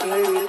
baby?